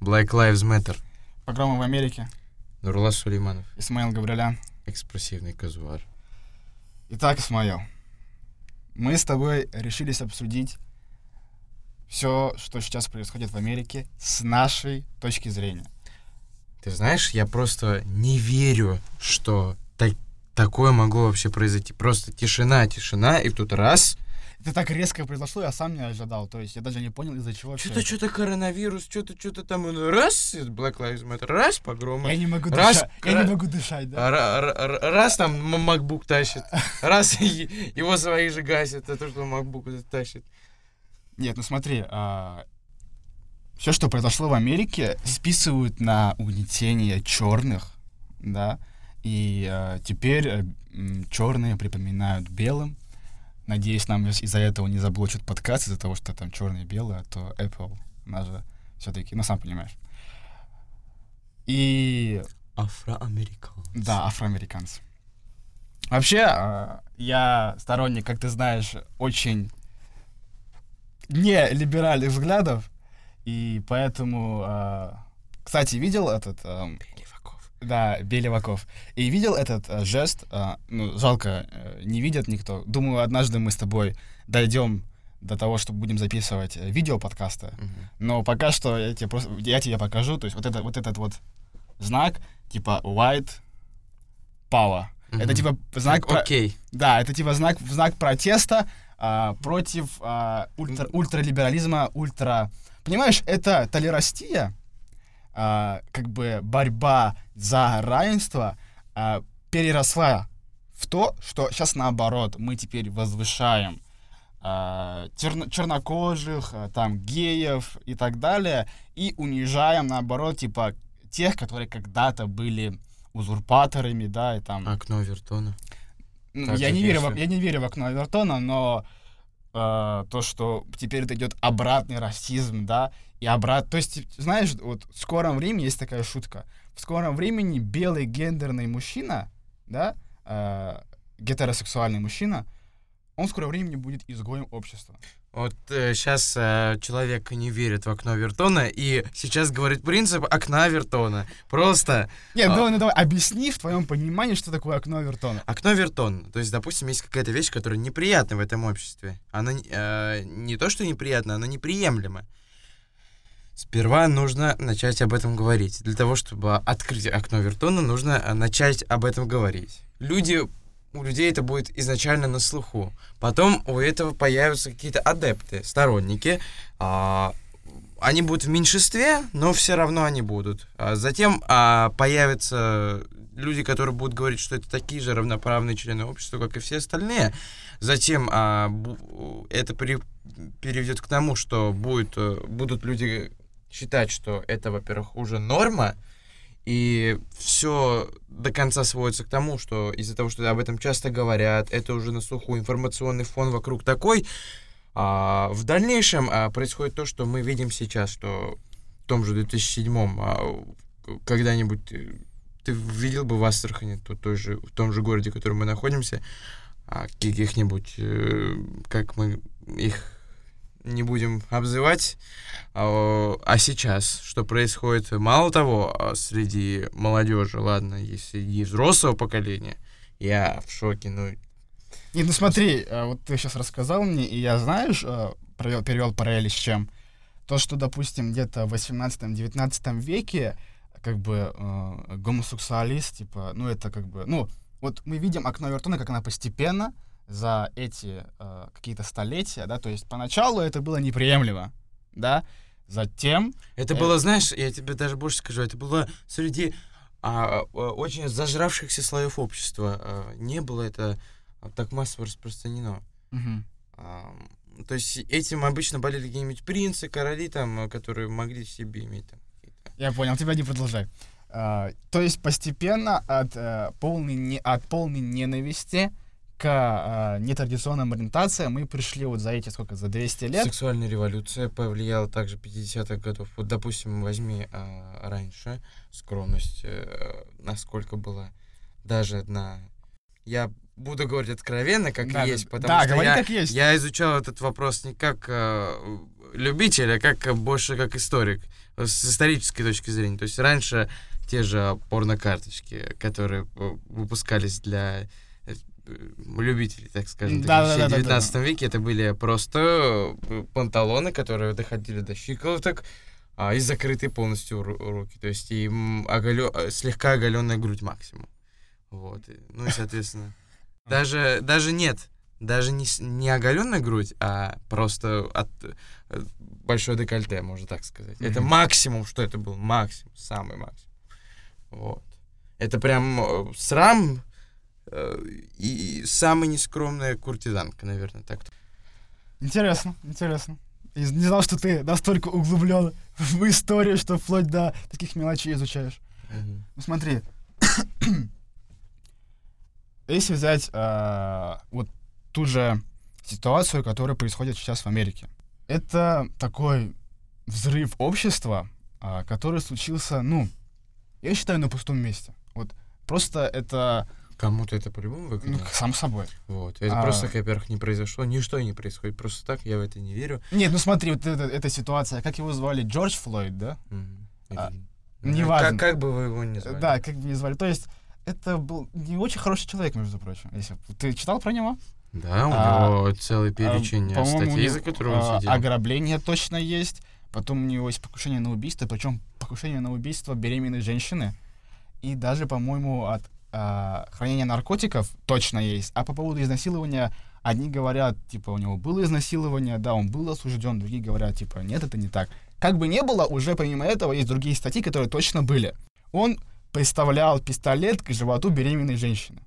Black Lives Matter. Погромы в Америке. Нурлас Сулейманов. Исмаил Гаврилян. Экспрессивный казуар. Итак, Исмаил, мы с тобой решились обсудить все, что сейчас происходит в Америке с нашей точки зрения. Ты знаешь, я просто не верю, что так, такое могло вообще произойти. Просто тишина, тишина, и тут раз... Это так резко произошло, я сам не ожидал. То есть я даже не понял, из-за чего Что-то, что-то коронавирус, что-то, что-то там, раз, Black Lives Matter, раз, погромы. Я не могу Раз, дышать. Я ра- не могу дышать, да? А ра- ра- ра- Раз там MacBook тащит, раз его свои же гасят, это то, что MacBook тащит. Нет, ну смотри, все, что произошло в Америке, списывают на угнетение черных, да, и а, теперь черные припоминают белым. Надеюсь, нам из- из-за этого не заблочат подкаст, из-за того, что там черные и белые, а то Apple, она же все-таки, ну сам понимаешь. И Афроамериканцы. да, афроамериканцы. Вообще, а, я сторонник, как ты знаешь, очень не либеральных взглядов, и поэтому, а, кстати, видел этот, ам, Леваков. Да, Белеваков, и видел этот а, жест, а, ну, жалко, э, не видят никто. Думаю, однажды мы с тобой дойдем до того, что будем записывать э, видео подкаста, Мгм. но пока что я тебе просто, я тебе покажу, то есть вот, это, вот этот вот знак, типа white power. Это Мгм. типа знак, про- Окей. да, это типа знак, знак протеста а, против а, ультра, ультралиберализма, ультра... Понимаешь, это толерастия, а, как бы борьба за равенство а, переросла в то, что сейчас наоборот, мы теперь возвышаем а, черно- чернокожих, а, там, геев и так далее, и унижаем, наоборот, типа, тех, которые когда-то были узурпаторами, да, и там... Окно Вертона. Ну, Так я не верю, в, я не верю в окно Эвертона, но э, то, что теперь это идет обратный расизм, да, и обрат, то есть, знаешь, вот в скором времени есть такая шутка. В скором времени белый гендерный мужчина, да, э, гетеросексуальный мужчина, он в скором времени будет изгоем общества. Вот сейчас человек не верит в окно Вертона, и сейчас говорит принцип окна Вертона. Просто Нет, А. давай, ну давай, объясни в твоем понимании, что такое окно Эвертона. окно Вертон. То есть, допустим, есть какая-то вещь, которая неприятна в этом обществе. Она э, не то, что неприятна, она неприемлема. Сперва нужно начать об этом говорить. Для того, чтобы открыть окно Вертона, нужно э, начать об этом говорить. Люди, у людей это будет изначально на слуху. Потом у этого появятся какие-то адепты, сторонники. а, они будут в меньшинстве, но все равно они будут. А затем а, появятся люди, которые будут говорить, что это такие же равноправные члены общества, как и все остальные. Затем а, это при- переведет к тому, что будет, э, будут люди считать, что это, во-первых, уже норма, и все до конца сводится к тому, что из-за того, что об этом часто говорят, это уже на слуху, информационный фон вокруг такой, а, в дальнейшем а, происходит то, что мы видим сейчас, что в том же 2007 а, когда-нибудь э, ты видел бы в Астрахани, то, той же, в том же городе, в котором мы находимся, а, каких-нибудь, э, как мы их не будем обзывать, а, а сейчас что происходит? Мало того, а, среди молодежи, ладно, и взрослого поколения, я в шоке, ну, Не, ну смотри, э, вот ты сейчас рассказал мне, и я, знаешь, провел, перевел параллели с чем? То, что, допустим, где-то в 18-19 веке, как бы, э, гомосексуалист, типа, ну, это как бы, ну, вот мы видим окно Вертона, как она постепенно за эти э, какие-то столетия, да, то есть поначалу это было неприемлемо, да, затем Это Э. было, знаешь, я тебе даже больше скажу, это было среди а, а, очень зажравшихся слоев общества. А, не было это а, так массово распространено. мгм, А, то есть этим обычно болели какие-нибудь принцы, короли, там, а, которые могли в себе иметь там. Я понял, тебя не продолжай. А, то есть постепенно от, э, полной, не, от полной ненависти к а, нетрадиционным ориентациям мы пришли вот за эти, сколько, за 200 лет. Сексуальная революция повлияла также 50-х годов. Вот, допустим, возьми а, раньше скромность, э, насколько была даже на... Я буду говорить откровенно, как Да, есть, потому да, что говори я, как есть. я изучал этот вопрос не как э, любитель, а как э, больше как историк, э, с исторической точки зрения. То есть раньше те же порнокарточки, которые выпускались для любителей, так скажем, Да, так, да, в да, да, 19 веке, это были просто э, панталоны, которые доходили до щиколоток, а, и закрытые полностью ру- руки. То есть и оголё- э, слегка оголенная грудь максимум. Вот. Ну и, соответственно, даже, даже нет, даже не, не оголенная грудь, а просто от э, большое декольте, можно так сказать. Это Мгм. максимум, что это был, максимум, самый максимум. Вот. Это прям срам и самая нескромная куртизанка, наверное, так. Интересно, интересно. И Не знал, что ты настолько углублен в историю, что вплоть до таких мелочей изучаешь. Ну смотри, если взять э, вот ту же ситуацию, которая происходит сейчас в Америке, это такой взрыв общества, а, который случился, ну, я считаю, на пустом месте. Вот просто это, Кому-то это по-любому ну, выгодно. сам собой. Вот. Это А- просто, во-первых, не произошло. Ничто не происходит просто так, я в это не верю. Нет, ну смотри, вот эта, эта ситуация, как его звали, Джордж Флойд, да? Мгм. А, Или- неважно. Как, как бы вы его ни звали. Да, как бы не звали. То есть это был не очень хороший человек, между прочим. Если... Ты читал про него? Да, у А, него целый перечень А, статей, за которые он а, сидел. Ограбление точно есть. Потом у него есть покушение на убийство, причем покушение на убийство беременной женщины. И даже, по-моему, от а, хранения наркотиков точно есть. А по поводу изнасилования, одни говорят, типа, у него было изнасилование, да, он был осужден, другие говорят, типа, нет, это не так. Как бы не было, уже помимо этого есть другие статьи, которые точно были. Он приставлял пистолет к животу беременной женщины.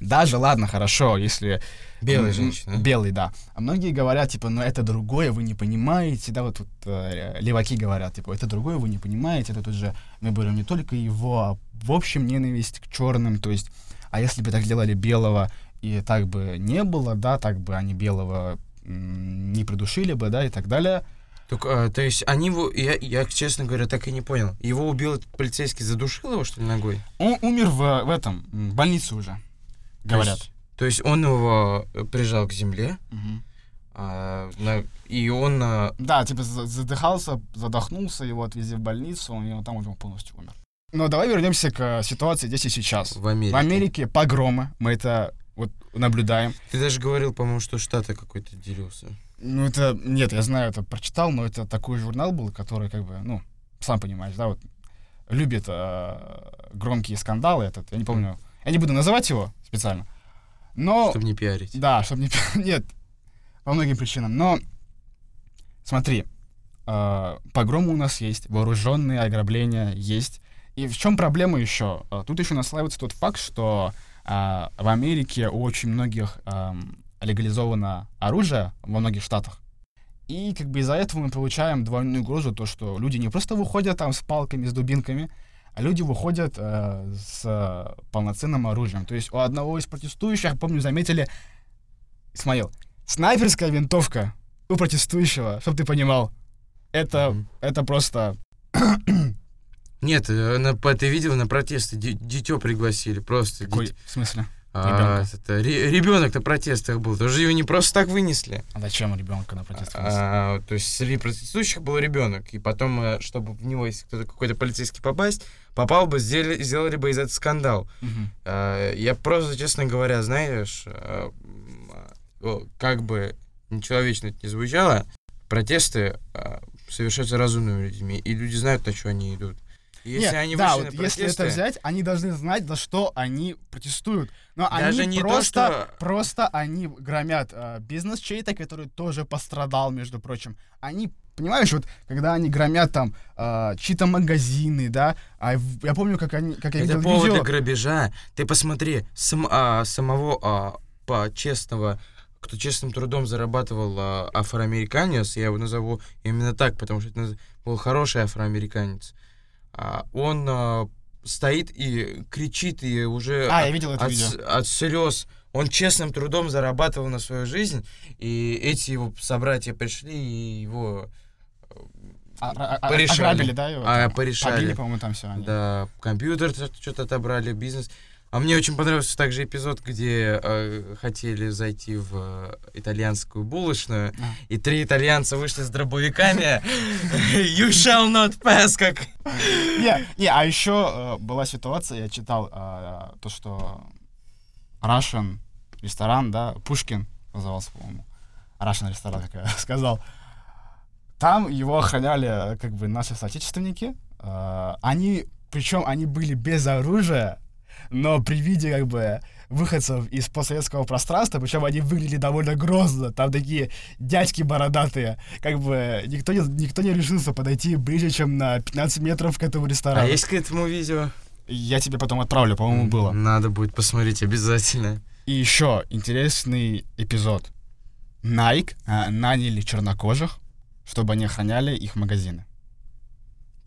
Даже, ладно, хорошо, если... Белая м, женщина. Белый, да. А многие говорят, типа, ну это другое, вы не понимаете, да, вот тут э, леваки говорят, типа, это другое, вы не понимаете, это тут же мы берем не только его, а в общем ненависть к черным, то есть, а если бы так делали белого, и так бы не было, да, так бы они белого не придушили бы, да, и так далее. Так, а, то есть они его, я, я, честно говоря, так и не понял. Его убил полицейский, задушил его, что ли, ногой? Он умер в, в этом, в больнице уже, То говорят. есть- То есть он его э, прижал к земле, Мгм. а, на- и он... а, Да, типа за- задыхался, задохнулся, его отвезли в больницу, и он там уже полностью умер. Но давай вернемся к э, ситуации здесь и сейчас. в Америке. В Америке погромы, мы это вот наблюдаем. Ты даже говорил, по-моему, что штаты какой-то делился. Ну это, нет, я знаю, это прочитал, но это такой журнал был, который как бы, ну, сам понимаешь, да, вот любит э, громкие скандалы этот, я не помню, я не буду называть его специально, но... Чтобы не пиарить. Да, чтобы не... Нет, по многим причинам. Но смотри, э, погромы у нас есть, вооруженные ограбления есть. И в чем проблема еще? Э, Тут еще наслаивается тот факт, что э, в Америке у очень многих эм, легализовано оружие во многих штатах. И как бы из-за этого мы получаем двойную угрозу, то, что люди не просто выходят там с палками, с дубинками, а люди выходят э, с полноценным оружием. То есть у одного из протестующих, помню, заметили, Исмаил, снайперская винтовка у протестующего, чтобы ты понимал. Это, Мгм. это просто... Нет, э, на, ты видел на протесты, ди- дитё пригласили, просто. Какой, дит- в смысле? А, это, ре- ребенок на протестах был, тоже его не просто так вынесли. А зачем ребенка на протест вынести? А, то есть среди протестующих был ребенок, и потом, э, чтобы в него, если кто-то какой-то полицейский попасть, попал бы, сделали, сделали бы из этого скандал. Мгм. А, я просто, честно говоря, знаешь, о, как бы нечеловечно это не звучало, протесты а, совершаются разумными людьми, и люди знают, на что они идут. Если Нет, они да, вот на если это протесты, взять, они должны знать, за что они протестуют. Но Даже они не то, просто, что- просто они громят э, бизнес чей-то, который тоже пострадал, между прочим. Они, понимаешь, вот когда они громят там э, чьи-то магазины, да, а я помню, как они, как я Это видел поводы видео. грабежа. Ты посмотри, сам- а, самого а, по честного, кто честным трудом зарабатывал а, афроамериканец, я его назову именно так, потому что это был хороший афроамериканец. Он а, стоит и кричит, и уже А, от- я видел это от, видео. от слез. Он честным трудом зарабатывал на свою жизнь, и эти его собратья пришли и его А- а- а- порешали. Ограбили, да, его? а, порешали. Побили, по-моему, там все. Да, компьютер что-то отобрали, бизнес. А мне очень понравился также эпизод, где э, хотели зайти в э, итальянскую булочную, и три итальянца вышли с дробовиками. You shall not pass, как... Не, не, а еще э, была ситуация, я читал э, то, что Russian ресторан, да, Пушкин назывался, по-моему. Russian ресторан, как я сказал. Там его охраняли, э, как бы, наши соотечественники. Э, они, причем они были без оружия, но при виде, как бы, выходцев из постсоветского пространства, причем они выглядели довольно грозно, там такие дядьки бородатые, как бы никто не, никто не решился подойти ближе, чем на 15 метров к этому А ресторану. есть к этому видео? Я тебе потом отправлю, по-моему, было. Надо будет посмотреть обязательно. И еще интересный эпизод. Nike а, наняли чернокожих, чтобы они охраняли их магазины.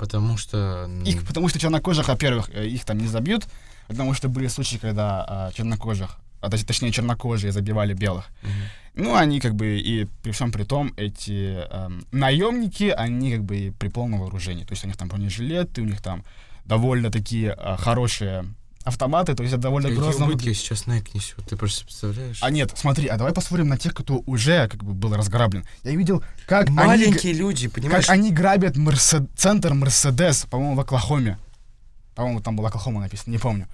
Потому что... Их, потому что чернокожих, во-первых, э, их там не забьют, потому что были случаи, когда а, чернокожих, а, точ- точнее чернокожие забивали белых. мгм. Ну, они как бы и при всем при том, эти эм, наемники, они как бы и при полном вооружении. То есть у них там бронежилеты, у них там довольно такие а, хорошие автоматы, то есть это довольно Какие грозно убытки сейчас Nike несет, ты просто представляешь? А нет, смотри, а давай посмотрим на тех, кто уже как бы был разграблен. Я видел, как они, Маленькие люди, понимаешь? как они грабят Мерсед- центр Мерседес, по-моему, в Оклахоме. По-моему, там была Оклахома написано, не помню.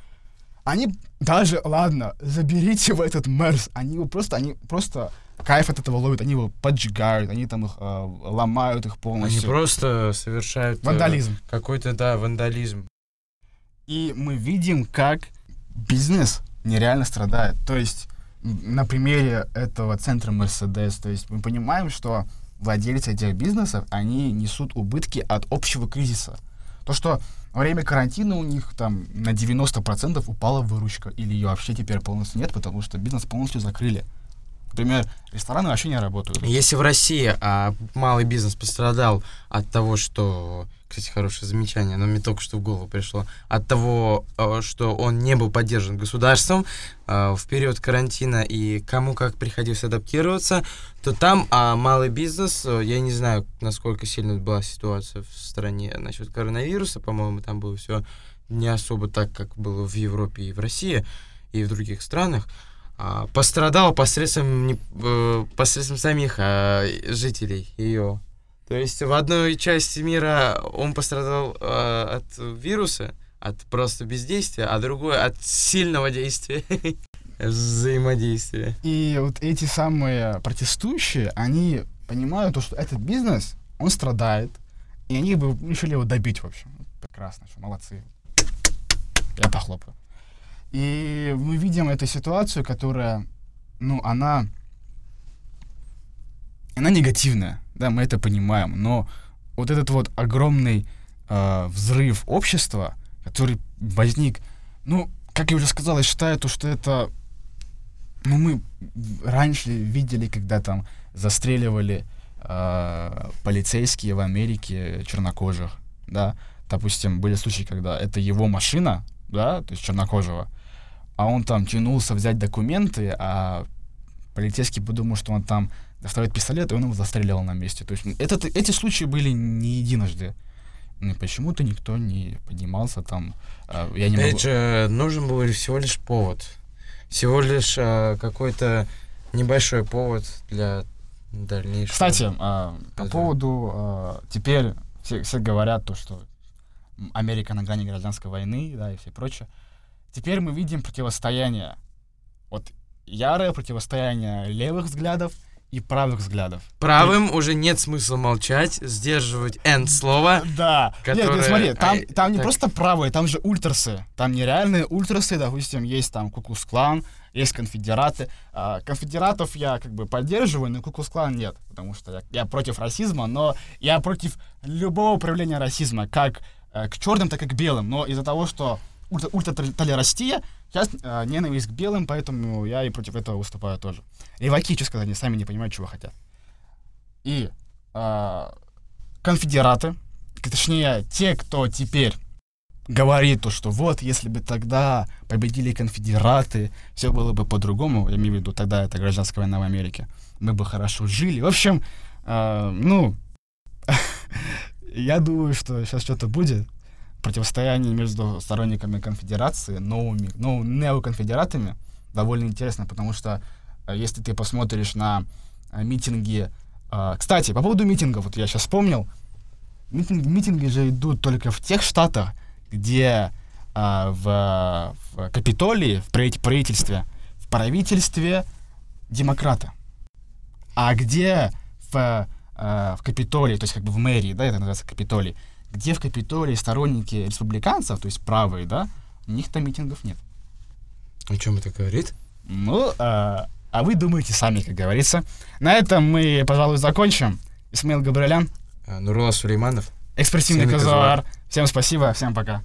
Они даже, ладно, заберите в этот Мерс, они его просто, они просто кайф от этого ловят, они его поджигают, они там их э, ломают их Они полностью. просто совершают... э, Вандализм. Какой-то, да, вандализм. И мы видим, как бизнес нереально страдает. То есть на примере этого центра Мерседес, то есть мы понимаем, что владельцы этих бизнесов, они несут убытки от общего кризиса. То, что во время карантина у них там на 90% упала выручка, или ее вообще теперь полностью нет, потому что бизнес полностью закрыли. Например, рестораны вообще не работают. Если в России а, малый бизнес пострадал от того, что, кстати, хорошее замечание, но мне только что в голову пришло, от того, а, что он не был поддержан государством а, в период карантина и кому как приходилось адаптироваться, то там а, малый бизнес, а, я не знаю, насколько сильно была ситуация в стране насчет коронавируса, по-моему, там было все не особо так, как было в Европе и в России, и в других странах, а, пострадал посредством, э, посредством самих а, жителей ее. То есть в одной части мира он пострадал а, от вируса, от просто бездействия, а другой от сильного действия, взаимодействия. И вот эти самые протестующие, они понимают, то, что этот бизнес, он страдает, и они бы решили его добить, в общем. Прекрасно, что молодцы. Я похлопаю. И мы видим эту ситуацию, которая, ну, она, она негативная, да, мы это понимаем, но вот этот вот огромный э, взрыв общества, который возник, ну, как я уже сказал, я считаю, то, что это ну, мы раньше видели, когда там застреливали э, полицейские в Америке чернокожих, да. Допустим, были случаи, когда это его машина, да, то есть чернокожего, а он там тянулся взять документы, а полицейский подумал, что он там доставит пистолет, и он его застреливал на месте. То есть этот, эти случаи были не единожды. Ну, почему-то никто не поднимался там. э, я не Опять могу... же, нужен был всего лишь повод. Всего лишь а, какой-то небольшой повод для дальнейшего. Кстати, а, по Это- поводу а, теперь все, все говорят то, что Америка на грани гражданской войны, да, и все прочее. Теперь мы видим противостояние, вот ярое противостояние левых взглядов и правых взглядов. Правым уже нет смысла молчать, сдерживать end слово. Да. Нет, Которые- нет, смотри, там, а, там не так. просто правые, там же ультрасы. Там нереальные ультрасы, допустим, есть там Куклус-клан, есть конфедераты. А, конфедератов я как бы поддерживаю, но Куклус-клан нет, потому что я, я против расизма, но я против любого проявления расизма, как э, к черным, так и к белым. Но из-за того, что ультра- ультратолерастия, сейчас э, ненависть к белым, поэтому я и против этого выступаю тоже. Леваки, что сказать, они сами не понимают, чего хотят. И а, конфедераты, точнее, те, кто теперь говорит то, что вот, если бы тогда победили конфедераты, все было бы по-другому, я имею в виду, тогда это гражданская война в Америке, мы бы хорошо жили. В общем, а, ну, я думаю, что сейчас что-то будет, противостояние между сторонниками конфедерации, новыми, ну, неоконфедератами, довольно интересно, потому что э, если ты посмотришь на э, митинги... э, Кстати, по поводу митингов, вот я сейчас вспомнил, митинги, митинги же идут только в тех штатах, где э, в, в Капитолии, в правит- правительстве, в правительстве демократа. А где в, э, в Капитолии, то есть как бы в мэрии, да, это называется Капитолий, где в Капитолии сторонники республиканцев, то есть правые, да, у них там митингов нет. О чем это говорит? Ну, а, а вы думаете сами, как говорится. На этом мы, пожалуй, закончим. Исмаил Габриэлян, А, Нурлан Сулейманов. экспрессивный Всеми казуар. Всем спасибо, всем пока.